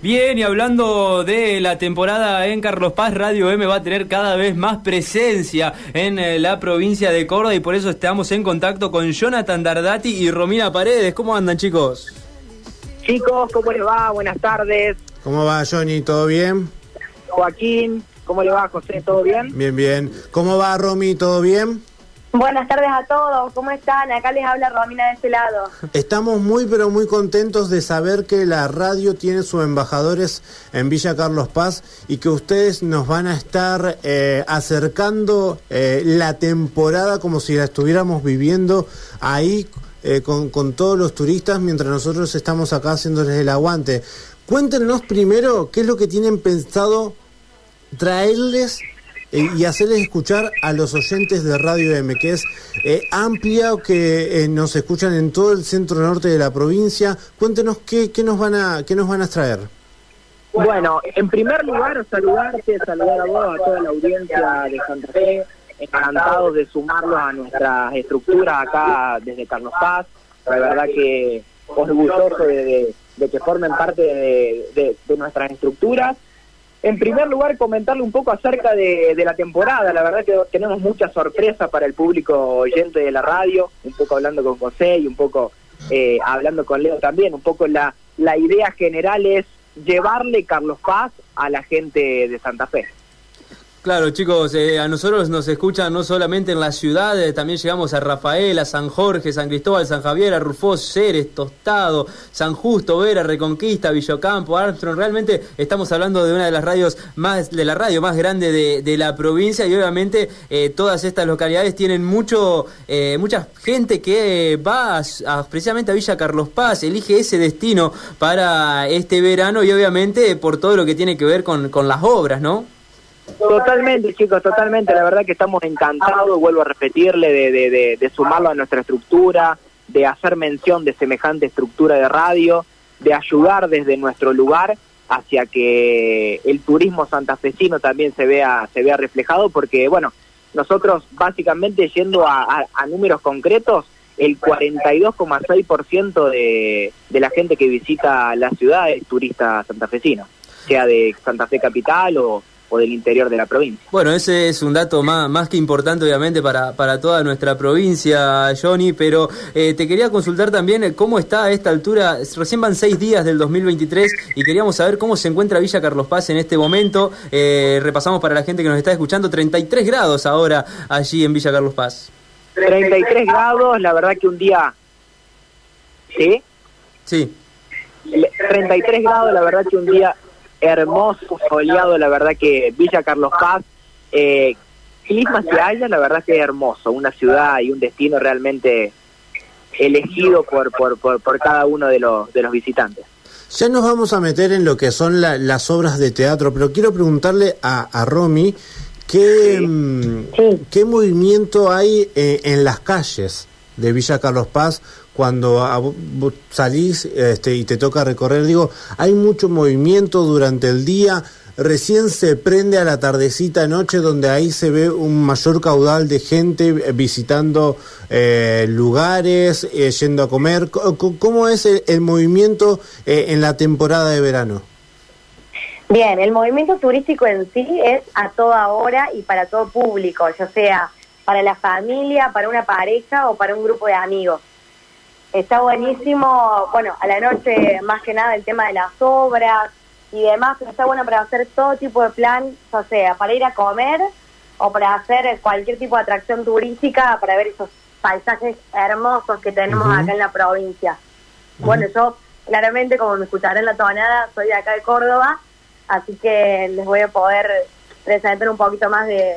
Bien, y hablando de la temporada en Carlos Paz, Radio M va a tener cada vez más presencia en eh, la provincia de Córdoba y por eso estamos en contacto con Jonathan Dardati y Romina Paredes. ¿Cómo andan, chicos? Chicos, ¿cómo les va? Buenas tardes. ¿Cómo va, Johnny? ¿Todo bien? Joaquín, ¿cómo le va, José? ¿Todo bien? Bien, bien. ¿Cómo va, Romy? ¿Todo bien? Buenas tardes a todos, ¿cómo están? Acá les habla Romina de este lado. Estamos muy pero muy contentos de saber que la radio tiene sus embajadores en Villa Carlos Paz y que ustedes nos van a estar eh, acercando eh, la temporada como si la estuviéramos viviendo ahí eh, con, con todos los turistas mientras nosotros estamos acá haciéndoles el aguante. Cuéntenos primero qué es lo que tienen pensado traerles eh, y hacerles escuchar a los oyentes de Radio M, que es eh, amplia, que eh, nos escuchan en todo el centro norte de la provincia. Cuéntenos qué, qué, nos, van a, qué nos van a traer. Bueno, en primer lugar, saludarte, saludar a vos, a toda la audiencia de Santa Fe, encantados de sumarlos a nuestras estructuras acá desde Carlos Paz. La verdad que orgulloso de, de, de que formen parte de, de, de nuestras estructuras en primer lugar, comentarle un poco acerca de, la temporada. La verdad que tenemos mucha sorpresa para el público oyente de la radio, un poco hablando con José y un poco eh, hablando con Leo también. Un poco la, la idea general es llevarle Carlos Paz a la gente de Santa Fe. Claro, chicos, eh, a nosotros nos escuchan no solamente en la ciudad, eh, también llegamos a Rafaela, San Jorge, San Cristóbal, San Javier, a Rufós, Ceres, Tostado, San Justo, Vera, Reconquista, Villocampo, Armstrong. Realmente estamos hablando de una de las radios más, de la radio más grande de, de la provincia y obviamente eh, todas estas localidades tienen mucho, eh, mucha gente que va a, a, precisamente a Villa Carlos Paz, elige ese destino para este verano y obviamente por todo lo que tiene que ver con, con las obras, ¿no? Totalmente, chicos, totalmente. La verdad que estamos encantados, vuelvo a repetirle, de, de, sumarlo a nuestra estructura, de hacer mención de semejante estructura de radio, de ayudar desde nuestro lugar hacia que el turismo santafesino también se vea, se vea reflejado, porque, bueno, nosotros básicamente yendo a números concretos, el 42,6% de, de la gente que visita la ciudad es turista santafesino, sea de Santa Fe Capital o o del interior de la provincia. Bueno, ese es un dato más, más que importante obviamente para, para toda nuestra provincia, Johnny, pero eh, te quería consultar también eh, cómo está a esta altura, recién van seis días del 2023 y queríamos saber cómo se encuentra Villa Carlos Paz en este momento. Eh, repasamos para la gente que nos está escuchando, 33 grados ahora allí en Villa Carlos Paz. 33 grados, la verdad que un día... ¿Sí? Sí. 33 grados, la verdad que un día hermoso, soleado, la verdad que Villa Carlos Paz, eh, clima que haya, la verdad que es hermoso, una ciudad y un destino realmente elegido por, por, por, por cada uno de los, de los visitantes. Ya nos vamos a meter en lo que son la, las obras de teatro, pero quiero preguntarle a, a Romy qué, sí. Sí. qué movimiento hay eh, en las calles de Villa Carlos Paz cuando salís este, y te toca recorrer, digo, hay mucho movimiento durante el día, recién se prende a la tardecita noche donde ahí se ve un mayor caudal de gente visitando eh, lugares, eh, yendo a comer. ¿Cómo es el, el movimiento eh, en la temporada de verano? Bien, el movimiento turístico en sí es a toda hora y para todo público, ya sea para la familia, para una pareja o para un grupo de amigos. Está buenísimo, bueno, a la noche más que nada el tema de las obras y demás, pero está bueno para hacer todo tipo de plan, o sea, para ir a comer o para hacer cualquier tipo de atracción turística, para ver esos paisajes hermosos que tenemos uh -huh. acá en la provincia. Uh -huh. Bueno, yo claramente, como me escucharán la tonada, soy de acá de Córdoba, así que les voy a poder presentar un poquito más de,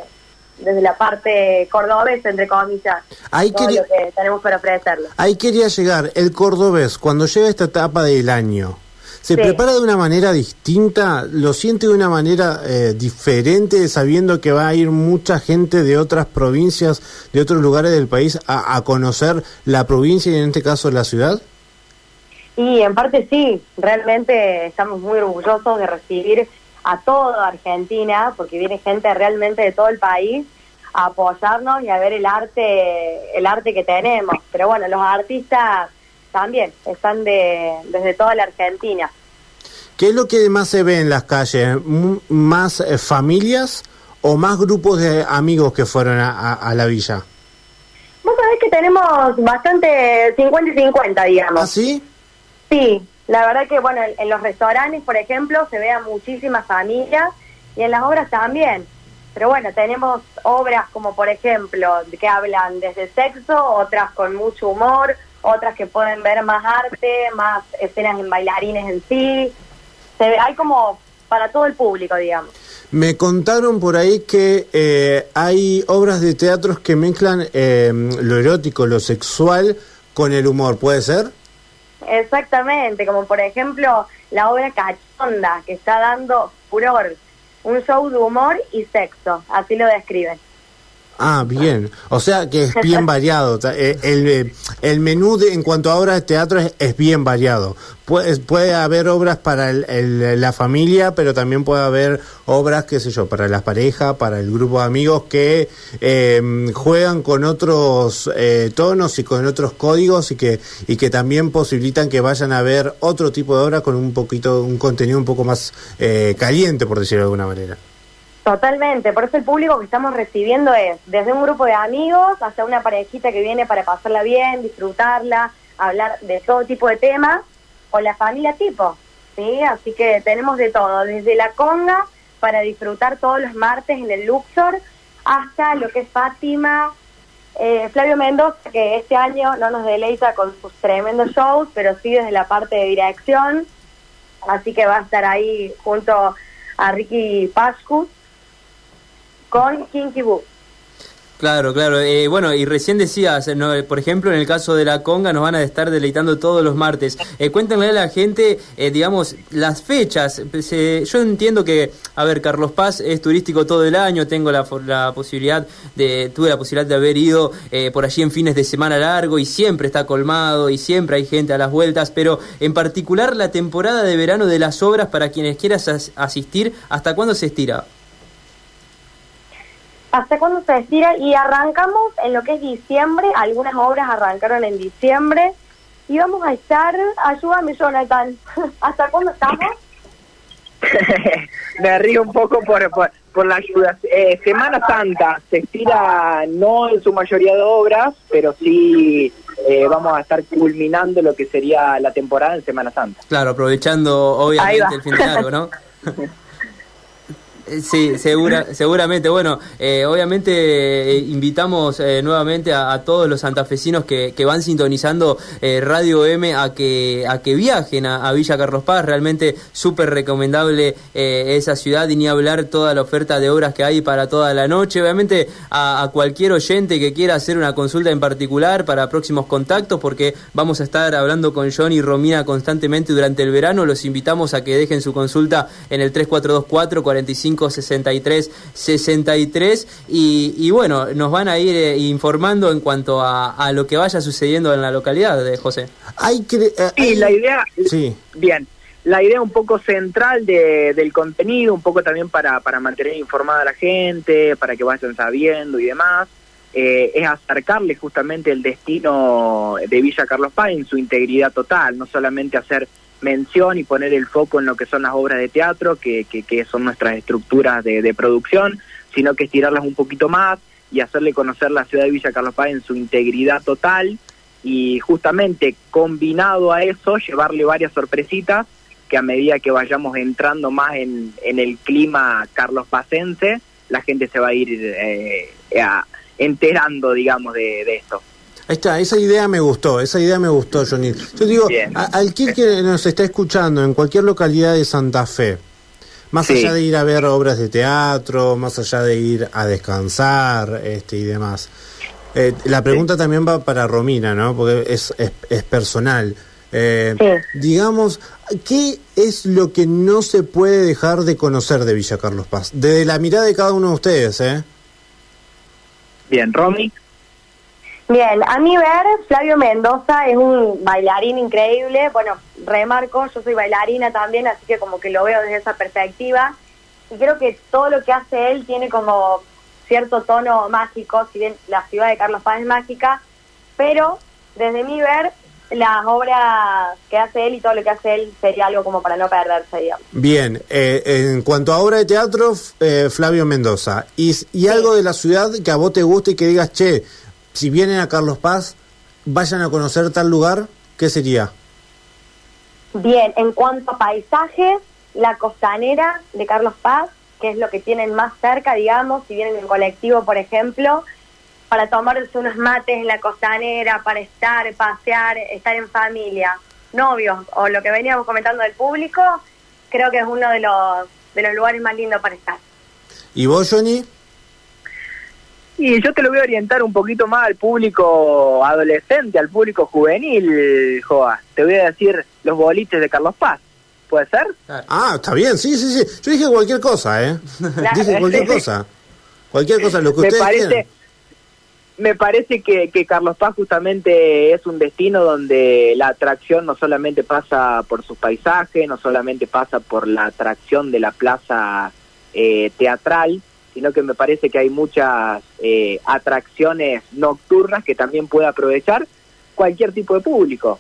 desde la parte cordobesa, entre comillas, ahí todo quería, lo que tenemos para ofrecerle. Ahí quería llegar, el cordobés, cuando llega esta etapa del año, ¿se sí. prepara de una manera distinta? ¿Lo siente de una manera eh, diferente, sabiendo que va a ir mucha gente de otras provincias, de otros lugares del país, a, a conocer la provincia y en este caso la ciudad? Y en parte sí, realmente estamos muy orgullosos de recibir a toda Argentina, porque viene gente realmente de todo el país a apoyarnos y a ver el arte, el arte que tenemos. Pero bueno, los artistas también están de, desde toda la Argentina. ¿Qué es lo que más se ve en las calles? ¿Más eh, familias o más grupos de amigos que fueron a, la villa? Vos sabés que tenemos bastante 50 y 50, digamos. ¿Ah, sí? Sí, la verdad que, bueno, en, los restaurantes, por ejemplo, se ve a muchísimas familias y en las obras también. Pero bueno, tenemos obras como, por ejemplo, que hablan desde sexo, otras con mucho humor, otras que pueden ver más arte, más escenas en bailarines en sí. Se ve, hay como para todo el público, digamos. Me contaron por ahí que eh, hay obras de teatros que mezclan eh, lo erótico, lo sexual con el humor, ¿puede ser? Exactamente, como por ejemplo la obra Cachonda, que está dando furor, un show de humor y sexo, así lo describen. Ah, bien. O sea que es bien variado. Eh, el, eh, el menú de, en cuanto a obras de teatro es, bien variado. Puede, puede haber obras para el, la familia, pero también puede haber obras, qué sé yo, para las parejas, para el grupo de amigos que em, juegan con otros eh, tonos y con otros códigos y que, y que también posibilitan que vayan a ver otro tipo de obras con un poquito, un contenido un poco más caliente, por decirlo de alguna manera. Totalmente, por eso el público que estamos recibiendo es desde un grupo de amigos hasta una parejita que viene para pasarla bien, disfrutarla, hablar de todo tipo de temas, o la familia tipo, ¿sí? Así que tenemos de todo, desde la conga para disfrutar todos los martes en el Luxor, hasta lo que es Fátima, eh, Flavio Mendoza, que este año no nos deleita con sus tremendos shows, pero sí desde la parte de dirección, así que va a estar ahí junto a Ricky Pascu con Kinky Boo. Claro, claro. Eh, bueno, y recién decías, por ejemplo, en el caso de la conga nos van a estar deleitando todos los martes. Eh, cuéntenle a la gente, eh, digamos, las fechas. yo entiendo que, a ver, Carlos Paz es turístico todo el año, tengo la, la posibilidad de, tuve la posibilidad de haber ido eh, por allí en fines de semana largo y siempre está colmado y siempre hay gente a las vueltas, pero en particular la temporada de verano de las obras para quienes quieras asistir, ¿hasta cuándo se estira? Hasta cuándo se estira y arrancamos en lo que es diciembre, algunas obras arrancaron en diciembre y vamos a estar, ayúdame Jonathan, ¿hasta cuándo estamos? Me río un poco por, por, la ayuda. Eh, Semana Santa se estira no en su mayoría de obras, pero sí eh, vamos a estar culminando lo que sería la temporada en Semana Santa. Claro, aprovechando obviamente el fin de largo, ¿no? Sí, segura, seguramente. Bueno, eh, obviamente eh, invitamos eh, nuevamente a, todos los santafesinos que, que van sintonizando Radio M a que a que viajen a, Villa Carlos Paz. Realmente súper recomendable esa ciudad y ni hablar toda la oferta de obras que hay para toda la noche. Obviamente a, cualquier oyente que quiera hacer una consulta en particular para próximos contactos, porque vamos a estar hablando con John y Romina constantemente durante el verano. Los invitamos a que dejen su consulta en el 3424 45 63 63 y, y bueno, nos van a ir eh, informando en cuanto a, a, lo que vaya sucediendo en la localidad de José. Hay que, eh, la idea, sí. bien, la idea un poco central de, del contenido, un poco también para, para mantener informada a la gente, para que vayan sabiendo y demás, eh, es acercarle justamente el destino de Villa Carlos Paz en su integridad total, no solamente hacer mención y poner el foco en lo que son las obras de teatro, que, que, son nuestras estructuras de, de, producción, sino que estirarlas un poquito más y hacerle conocer la ciudad de Villa Carlos Paz en su integridad total y justamente combinado a eso llevarle varias sorpresitas que a medida que vayamos entrando más en, en el clima Carlos Pacense, la gente se va a ir eh, enterando, digamos, de, de esto. Ahí está, esa idea me gustó, esa idea me gustó, Johnny. Yo digo, al que nos está escuchando en cualquier localidad de Santa Fe, más allá de ir a ver obras de teatro, más allá de ir a descansar este y demás. Eh, la pregunta también va para Romina, ¿no? Porque es, es, personal. Eh, digamos, ¿qué es lo que no se puede dejar de conocer de Villa Carlos Paz? Desde la mirada de cada uno de ustedes, ¿eh? Bien, Romy. Bien, a mi ver, Flavio Mendoza es un bailarín increíble. Bueno, remarco, yo soy bailarina también, así que como que lo veo desde esa perspectiva. Y creo que todo lo que hace él tiene como cierto tono mágico, si bien la ciudad de Carlos Paz es mágica, pero desde mi ver, las obras que hace él y todo lo que hace él sería algo como para no perderse, digamos. Bien, eh, en cuanto a obra de teatro, eh, Flavio Mendoza. Y, y algo de la ciudad que a vos te guste y que digas, che, si vienen a Carlos Paz, vayan a conocer tal lugar, ¿qué sería? Bien, en cuanto a paisajes, la costanera de Carlos Paz, que es lo que tienen más cerca, digamos, si vienen en colectivo, por ejemplo, para tomarse unos mates en la costanera, para estar, pasear, estar en familia, novios, o lo que veníamos comentando del público, creo que es uno de los, de los lugares más lindos para estar. ¿Y vos, Johnny? Y yo te lo voy a orientar un poquito más al público adolescente, al público juvenil, Joa. Te voy a decir los boliches de Carlos Paz. ¿Puede ser? Ah, está bien, sí, sí, sí. Yo dije cualquier cosa, ¿eh? dije cualquier cosa. Cualquier cosa, lo que me ustedes parece, quieran. Me parece que, que Carlos Paz justamente es un destino donde la atracción no solamente pasa por sus paisajes, no solamente pasa por la atracción de la plaza eh, teatral, sino que me parece que hay muchas eh, atracciones nocturnas que también puede aprovechar cualquier tipo de público.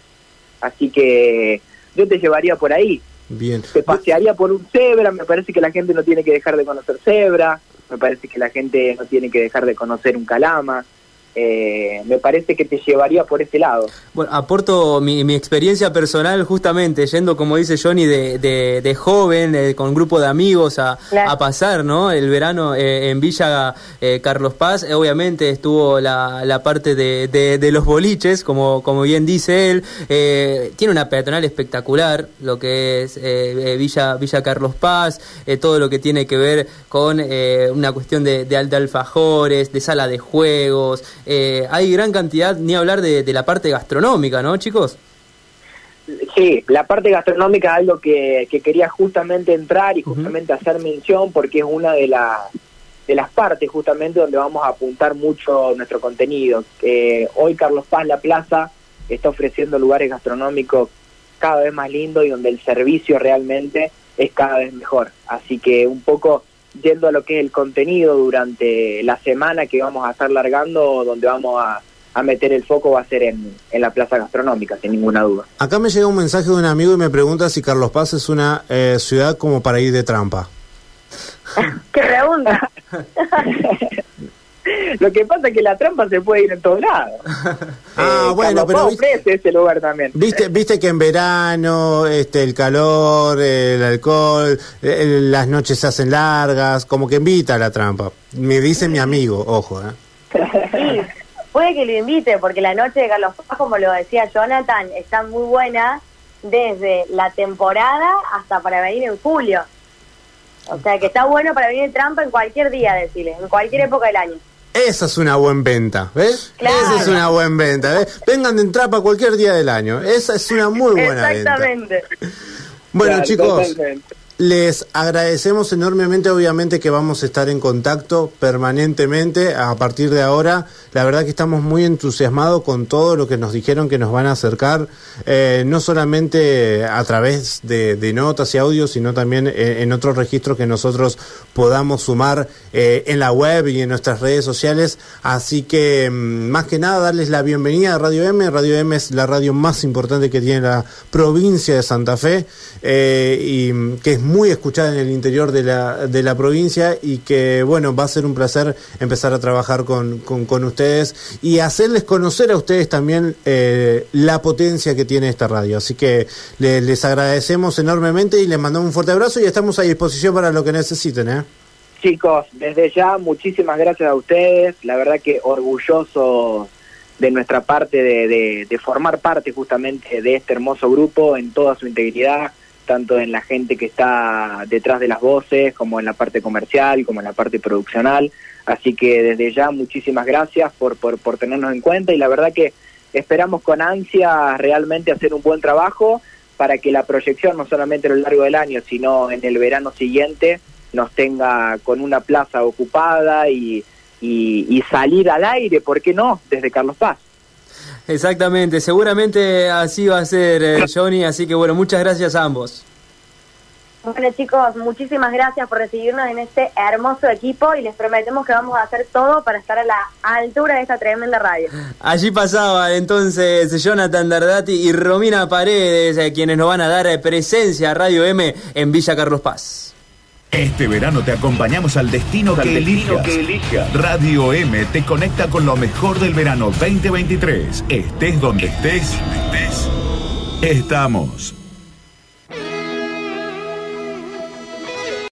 Así que yo te llevaría por ahí. Bien. Te pasearía por un cebra, me parece que la gente no tiene que dejar de conocer cebra, me parece que la gente no tiene que dejar de conocer un calama. Eh, me parece que te llevaría por ese lado. Bueno, aporto mi, mi experiencia personal justamente, yendo, como dice Johnny, de, de, de joven, con un grupo de amigos a, Claro. a pasar ¿no? el verano eh, en Villa eh, Carlos Paz. Eh, obviamente estuvo la, la parte de, de, los boliches, como, como bien dice él. Tiene una peatonal espectacular, lo que es Villa, Villa Carlos Paz, todo lo que tiene que ver con eh, una cuestión de, de, de alfajores, de sala de juegos. Eh, hay gran cantidad, ni hablar de, de la parte gastronómica, ¿no, chicos? Sí, la parte gastronómica es algo que, que quería justamente entrar y justamente hacer mención porque es una de, las de las partes justamente donde vamos a apuntar mucho nuestro contenido. Eh, hoy Carlos Paz La Plaza está ofreciendo lugares gastronómicos cada vez más lindos y donde el servicio realmente es cada vez mejor. Así que un poco yendo a lo que es el contenido durante la semana que vamos a estar largando, donde vamos a, a meter el foco va a ser en, en la plaza gastronómica, sin ninguna duda. Acá me llega un mensaje de un amigo y me pregunta si Carlos Paz es una eh, ciudad como para ir de trampa. ¿Qué pregunta? Lo que pasa es que la trampa se puede ir en todos lados. Ah, Eh, bueno, pero viste- ofrece ese lugar también. Viste, viste que en verano, este, el calor, el alcohol, eh, las noches se hacen largas, como que invita a la trampa. Me dice mi amigo, ojo, ¿eh? Sí, puede que lo invite, porque la noche de Carlos Paz, como lo decía Jonathan, está muy buena desde la temporada hasta para venir en julio. O sea que está bueno para venir en trampa en cualquier día, decirle, en cualquier época del año. Esa es una buena venta, ¿ves? Claro. Esa es una buena venta, ¿ves? Vengan de trapa cualquier día del año. Esa es una muy buena venta. Exactamente. Bueno, Claro, chicos, totalmente. Les agradecemos enormemente, obviamente que vamos a estar en contacto permanentemente a partir de ahora. La verdad que estamos muy entusiasmados con todo lo que nos dijeron que nos van a acercar, eh, no solamente a través de, notas y audios, sino también eh, en otros registros que nosotros podamos sumar eh, en la web y en nuestras redes sociales. Así que, mm, más que nada, darles la bienvenida a Radio M. Radio M es la radio más importante que tiene la provincia de Santa Fe eh, y mm, que es muy escuchada en el interior de la, de la provincia y que, bueno, va a ser un placer empezar a trabajar con, con, ustedes y hacerles conocer a ustedes también eh, la potencia que tiene esta radio. Así que le- les agradecemos enormemente y les mandamos un fuerte abrazo y estamos a disposición para lo que necesiten. ¿eh? Chicos, desde ya muchísimas gracias a ustedes. La verdad que orgulloso de nuestra parte de- de formar parte justamente de este hermoso grupo en toda su integridad, tanto en la gente que está detrás de las voces, como en la parte comercial, como en la parte produccional. Así que desde ya muchísimas gracias por, por, por tenernos en cuenta y la verdad que esperamos con ansia realmente hacer un buen trabajo para que la proyección no solamente a lo largo del año, sino en el verano siguiente nos tenga con una plaza ocupada y, y, y salir al aire, ¿por qué no? Desde Carlos Paz. Exactamente, seguramente así va a ser, eh, Johnny, así que bueno, muchas gracias a ambos. Bueno chicos, muchísimas gracias por recibirnos en este hermoso equipo y les prometemos que vamos a hacer todo para estar a la altura de esta tremenda radio. Allí pasaba entonces Jonathan Dardati y Romina Paredes, eh, quienes nos van a dar eh, presencia a Radio M en Villa Carlos Paz. Este verano te acompañamos al destino, que, elijas. que elijas. Radio M te conecta con lo mejor del verano 2023. Estés donde estés, estamos.